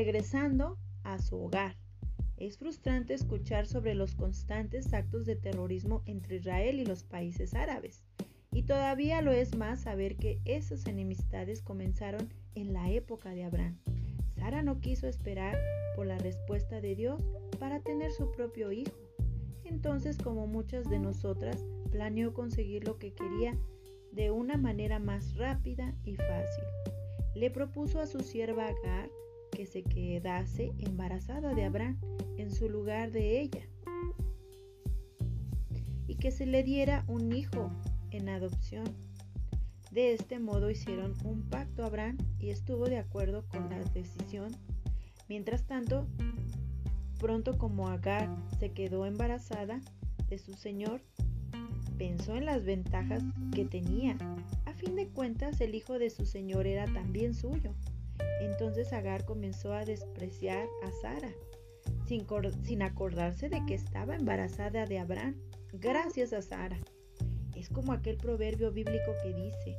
regresando a su hogar. Es frustrante escuchar sobre los constantes actos de terrorismo entre Israel y los países árabes. Y todavía lo es más saber que esas enemistades comenzaron en la época de Abraham. Sara no quiso esperar por la respuesta de Dios para tener su propio hijo. Entonces, como muchas de nosotras, planeó conseguir lo que quería de una manera más rápida y fácil. Le propuso a su sierva Agar que se quedase embarazada de Abraham en su lugar de ella y que se le diera un hijo en adopción. De este modo hicieron un pacto Abraham y estuvo de acuerdo con la decisión. Mientras tanto, pronto como Agar se quedó embarazada de su señor, pensó en las ventajas que tenía. A fin de cuentas, el hijo de su señor era también suyo. Entonces Agar comenzó a despreciar a Sara, sin, acordarse de que estaba embarazada de Abraham, gracias a Sara. Es como aquel proverbio bíblico que dice,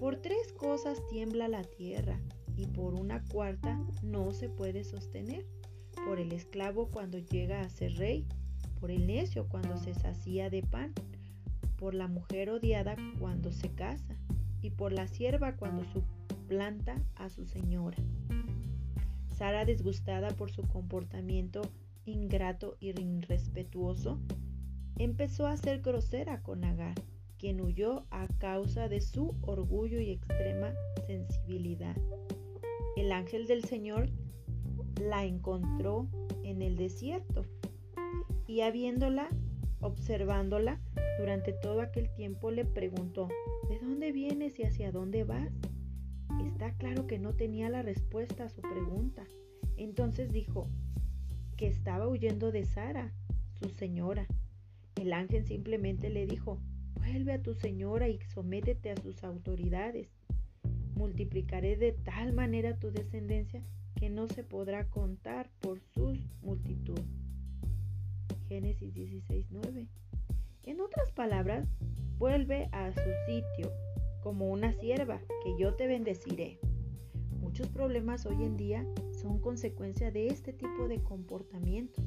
por tres cosas tiembla la tierra y por una cuarta no se puede sostener, por el esclavo cuando llega a ser rey, por el necio cuando se sacía de pan, por la mujer odiada cuando se casa y por la sierva cuando suplanta a su señora. Sara, disgustada por su comportamiento ingrato y irrespetuoso, empezó a ser grosera con Agar, quien huyó a causa de su orgullo y extrema sensibilidad. El ángel del Señor la encontró en el desierto y habiéndola, observándola durante todo aquel tiempo, le preguntó, ¿de dónde vienes y hacia dónde vas? Está claro que no tenía la respuesta a su pregunta. Entonces dijo que estaba huyendo de Sara, su señora, el ángel simplemente le dijo, vuelve a tu señora y sométete a sus autoridades. Multiplicaré de tal manera tu descendencia que no se podrá contar por su multitud. Génesis 16:9. En otras palabras, vuelve a su sitio como una sierva, que yo te bendeciré. Muchos problemas hoy en día son consecuencia de este tipo de comportamientos.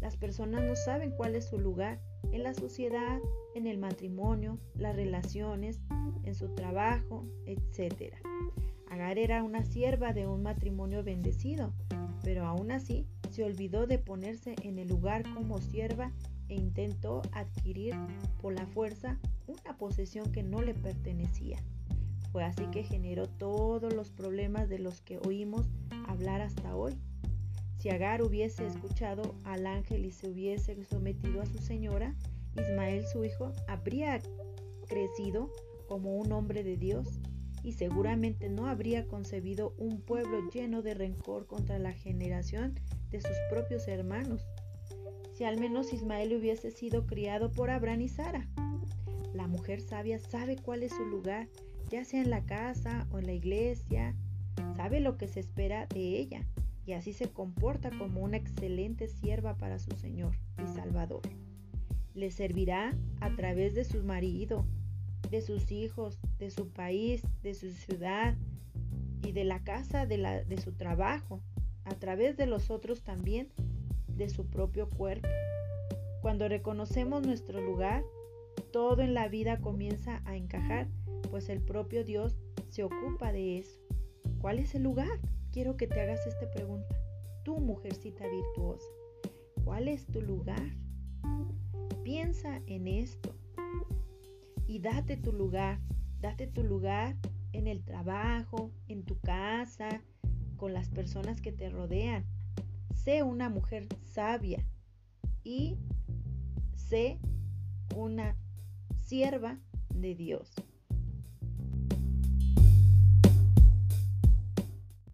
Las personas no saben cuál es su lugar en la sociedad, en el matrimonio, las relaciones, en su trabajo, etc. Agar era una sierva de un matrimonio bendecido, pero aún así se olvidó de ponerse en el lugar como sierva e intentó adquirir por la fuerza una posesión que no le pertenecía. Fue así que generó todos los problemas de los que oímos hablar hasta hoy. Si Agar hubiese escuchado al ángel y se hubiese sometido a su señora, Ismael su hijo habría crecido como un hombre de Dios y seguramente no habría concebido un pueblo lleno de rencor contra la generación de sus propios hermanos. Si al menos Ismael hubiese sido criado por Abraham y Sara. La mujer sabia sabe cuál es su lugar, ya sea en la casa o en la iglesia, sabe lo que se espera de ella y así se comporta como una excelente sierva para su Señor y Salvador. Le servirá a través de su marido, de sus hijos, de su país, de su ciudad y de la casa de, su trabajo, a través de los otros también, de su propio cuerpo. Cuando reconocemos nuestro lugar, todo en la vida comienza a encajar, pues el propio Dios se ocupa de eso. ¿Cuál es el lugar? quiero que te hagas esta pregunta. Tú, mujercita virtuosa, ¿cuál es tu lugar? Piensa en esto y date tu lugar. Date tu lugar en el trabajo, en tu casa, con las personas que te rodean. Sé una mujer sabia y sé una sierva de Dios.